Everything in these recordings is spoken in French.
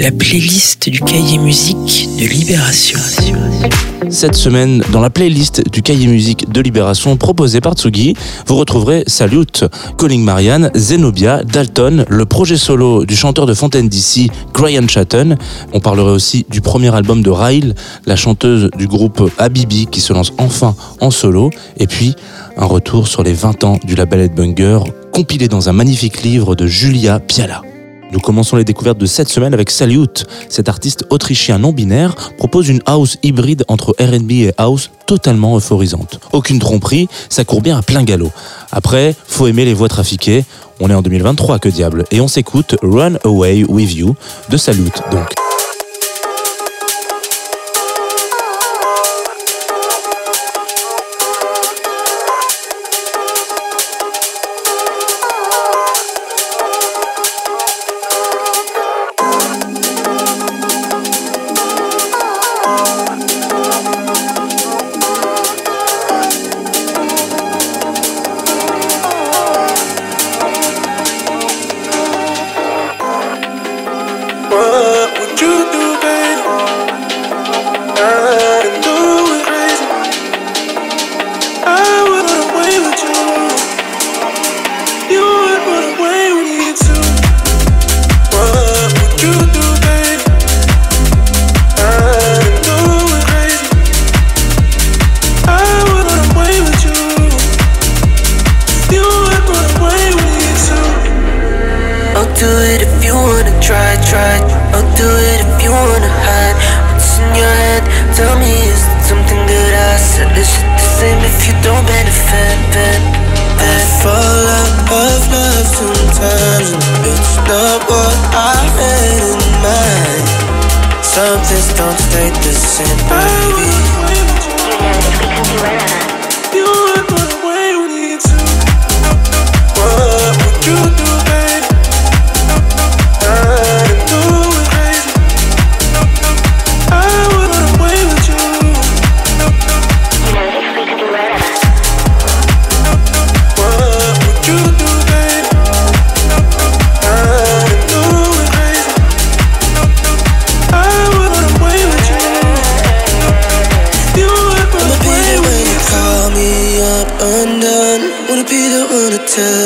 la playlist du cahier musique de Libération. Cette semaine, dans la playlist du cahier musique de Libération proposée par Tsugi, vous retrouverez Salute, Calling Marianne, Zenobia, Dalton, le projet solo du chanteur de Fontaine DC, Graham Chatton. On parlerait aussi du premier album de Ryle, la chanteuse du groupe Habibi qui se lance enfin en solo. Et puis, un retour sur les 20 ans du label Headbanger, compilé dans un magnifique livre de Julia Piala. Nous commençons les découvertes de cette semaine avec Salute. Cet artiste autrichien non-binaire propose une house hybride entre RB et house totalement euphorisante. Aucune tromperie, ça court bien à plein galop. Après, faut aimer les voix trafiquées. On est en 2023, que diable. Et on s'écoute Run Away With You de Salute donc. look what I had in mind. Something's don't stay the same, baby.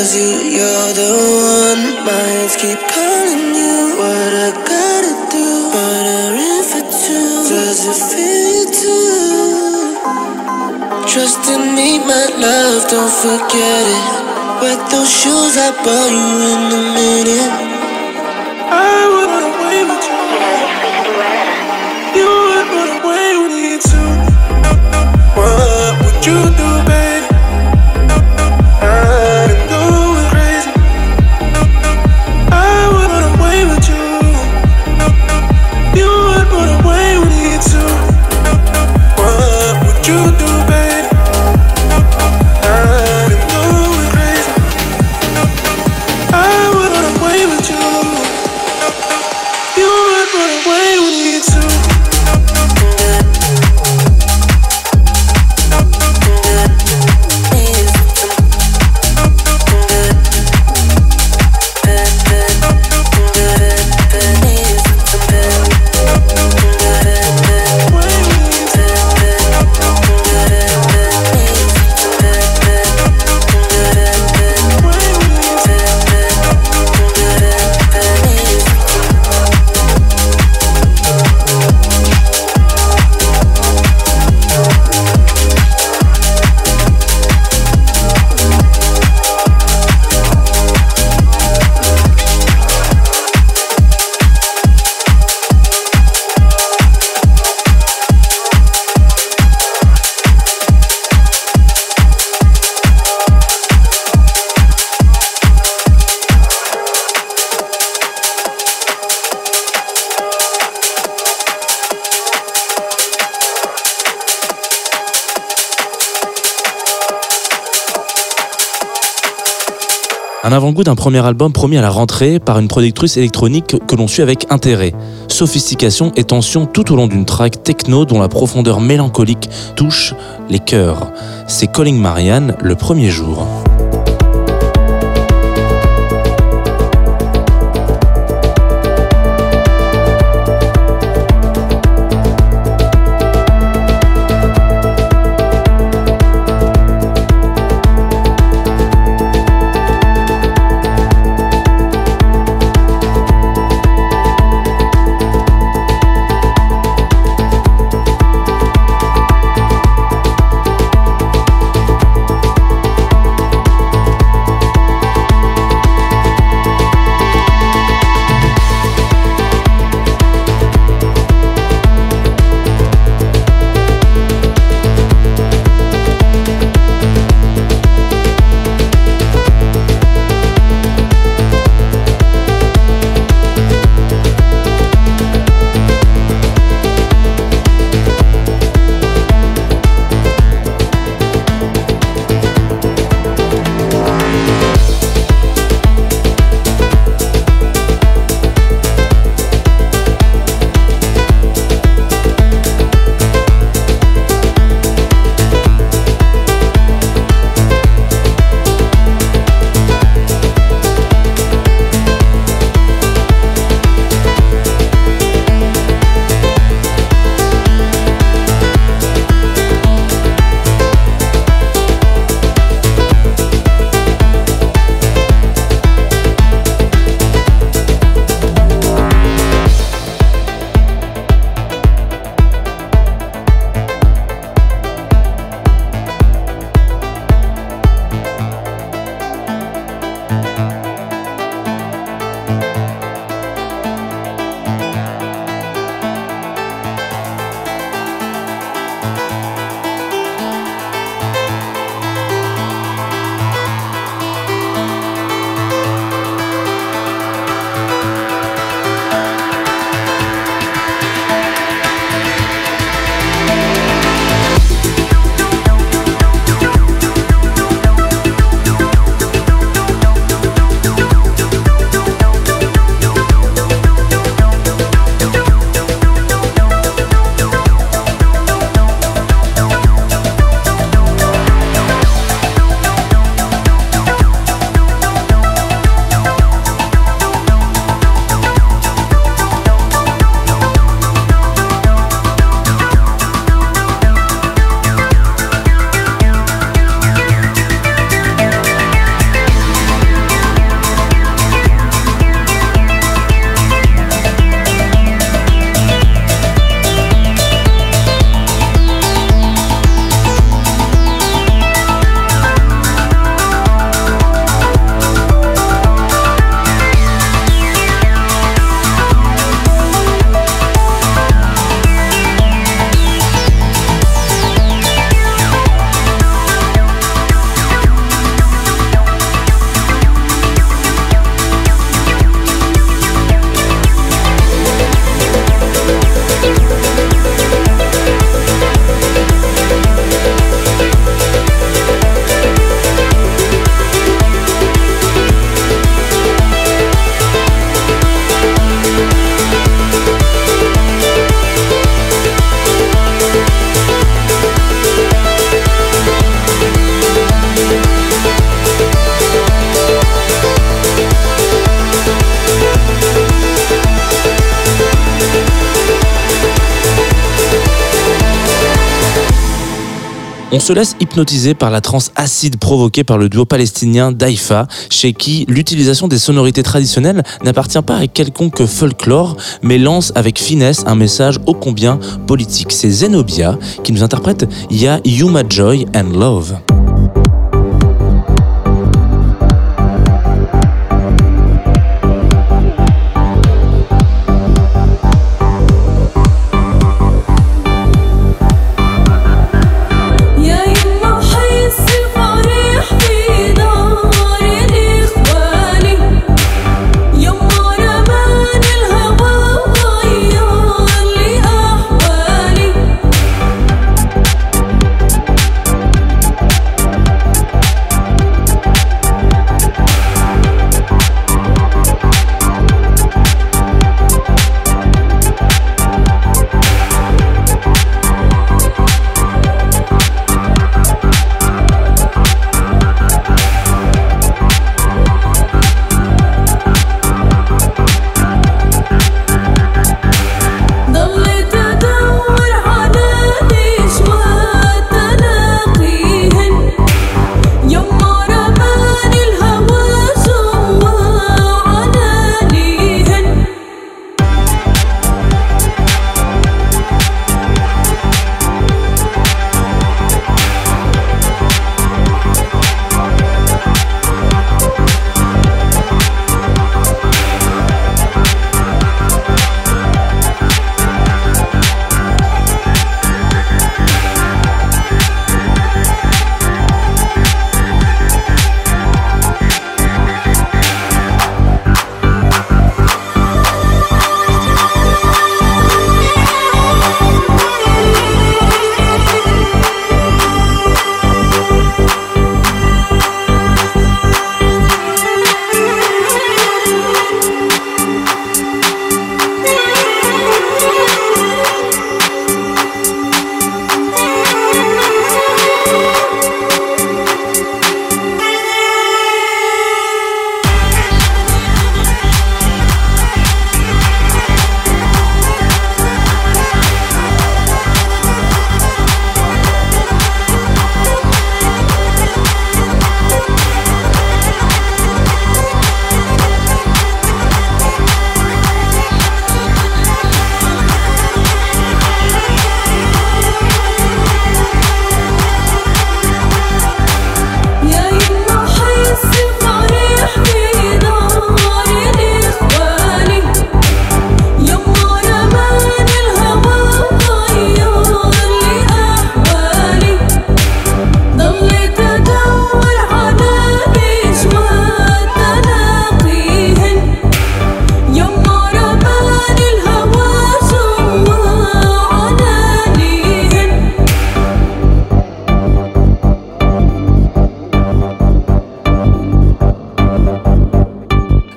Cause you, you're the one. My hands keep calling you. What I gotta do? But I'm in for two. Does it feel you too? Trust in me, my love, don't forget it. Wet those shoes, I bought you in a minute. Un avant-goût d'un premier album promis à la rentrée par une productrice électronique que l'on suit avec intérêt. Sophistication et tension tout au long d'une track techno dont la profondeur mélancolique touche les cœurs. C'est Calling Marianne le premier jour. Se laisse hypnotiser par la transe acide provoquée par le duo palestinien Daifa, chez qui l'utilisation des sonorités traditionnelles n'appartient pas à quelconque folklore, mais lance avec finesse un message ô combien politique. C'est Zenobia qui nous interprète Ya Yuma Joy and Love.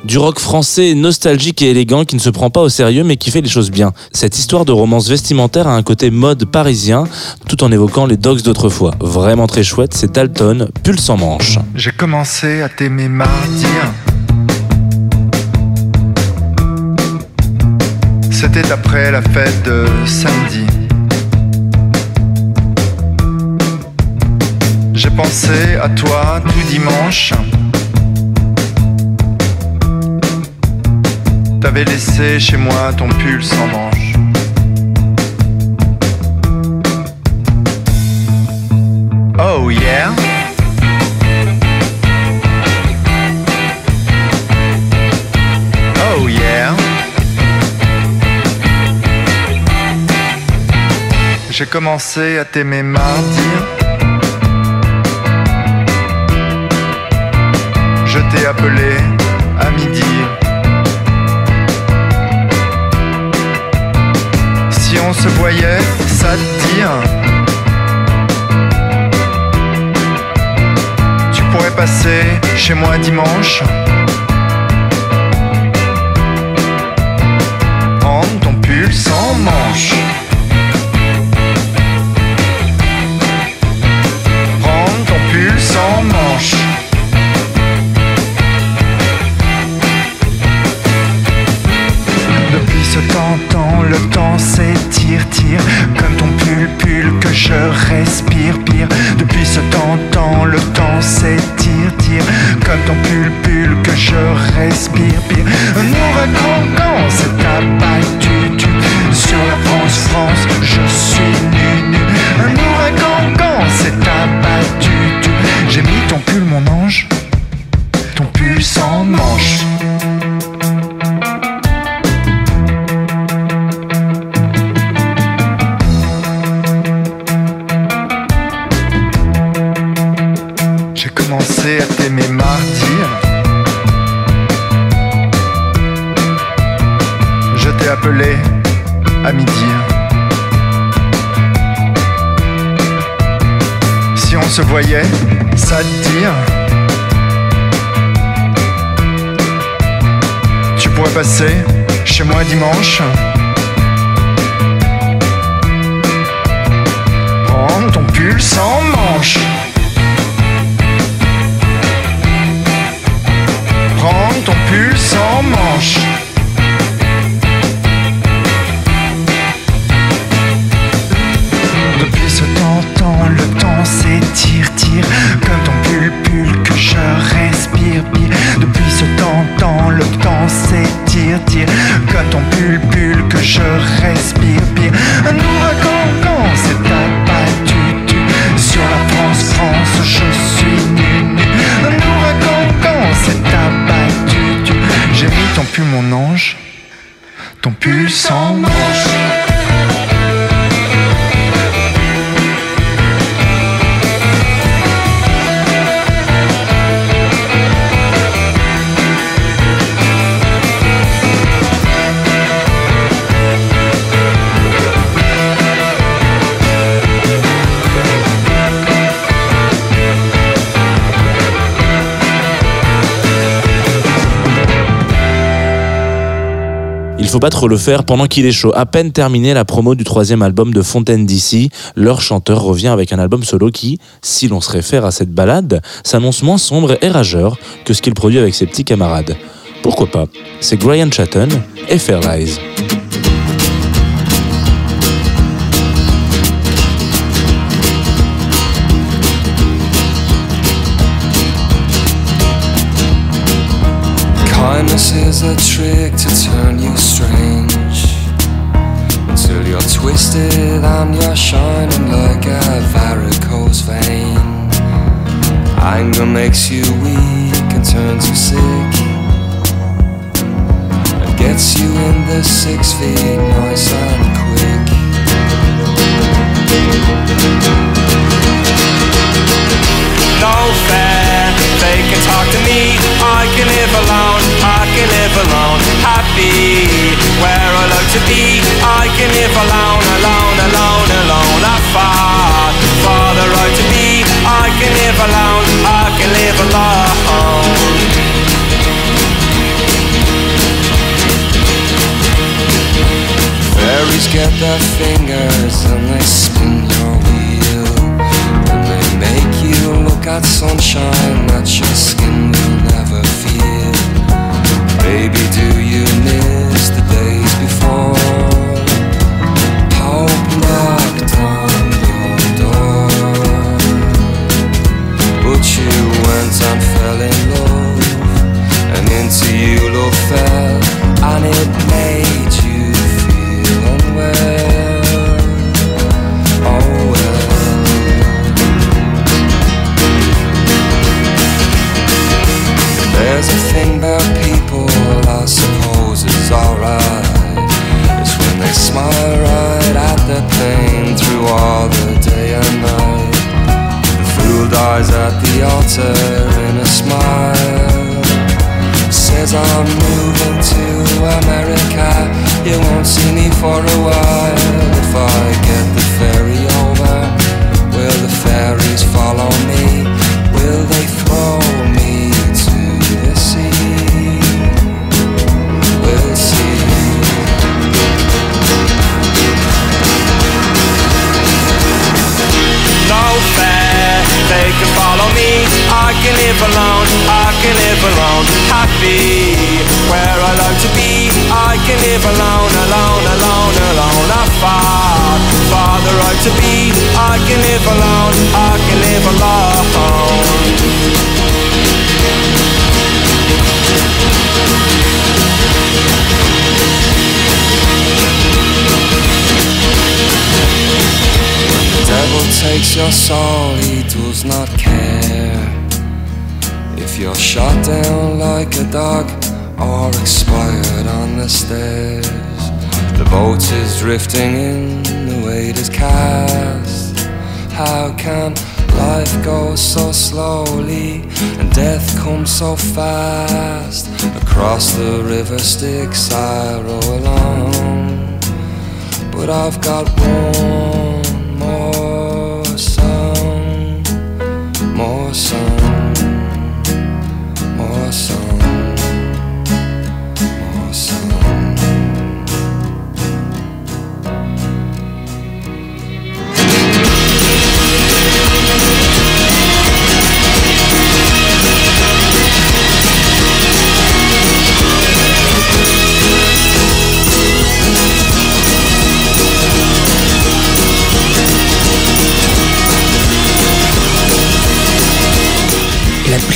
Du rock français nostalgique et élégant qui ne se prend pas au sérieux mais qui fait les choses bien. Cette histoire de romance vestimentaire a un côté mode parisien tout en évoquant les dogs d'autrefois. Vraiment très chouette, c'est Dalton, Pulse en manche. J'ai commencé à t'aimer mardi. C'était après la fête de samedi. J'ai pensé à toi tout dimanche. T'avais laissé chez moi ton pull sans manche. Oh yeah. Oh yeah. J'ai commencé à t'aimer mardi. Chez moi dimanche Voyait, ça te dire Tu pourrais passer chez moi dimanche. Prendre ton pull sans manche. Prendre ton pull sans manche s'étire, tire Comme ton pull que je respire, pire. Depuis ce temps, temps, le temps s'étire, tire. Comme ton pull, pull Il faut pas trop le faire pendant qu'il est chaud. À peine terminé la promo du troisième album de Fontaine DC, leur chanteur revient avec un album solo qui, si l'on se réfère à cette balade, s'annonce moins sombre et rageur que ce qu'il produit avec ses petits camarades. Pourquoi pas? C'est Brian Chatton et Fairlies. Twisted and you're shining like a varicose vein. Anger makes you weak and turns you sick. And gets you in the six feet nice and quick. No fair. Can talk to me. I can live alone. I can live alone. Happy where I like to be. I can live alone, alone, alone, alone. I fought for the right to be. I can live alone. I can live alone. Fairies get their fingers and they spin got sunshine, that your skin. will live alone. I can live alone. Happy where I like to be. I can live alone, alone, alone, alone. I fought for the right to be. I can live alone. I can live alone. The devil takes your soul, he does not care. You're shot down like a dog or expired on the stairs, the boat is drifting in, the weight is cast. How can life go so slowly and death come so fast? Across the river Styx I row along. but I've got one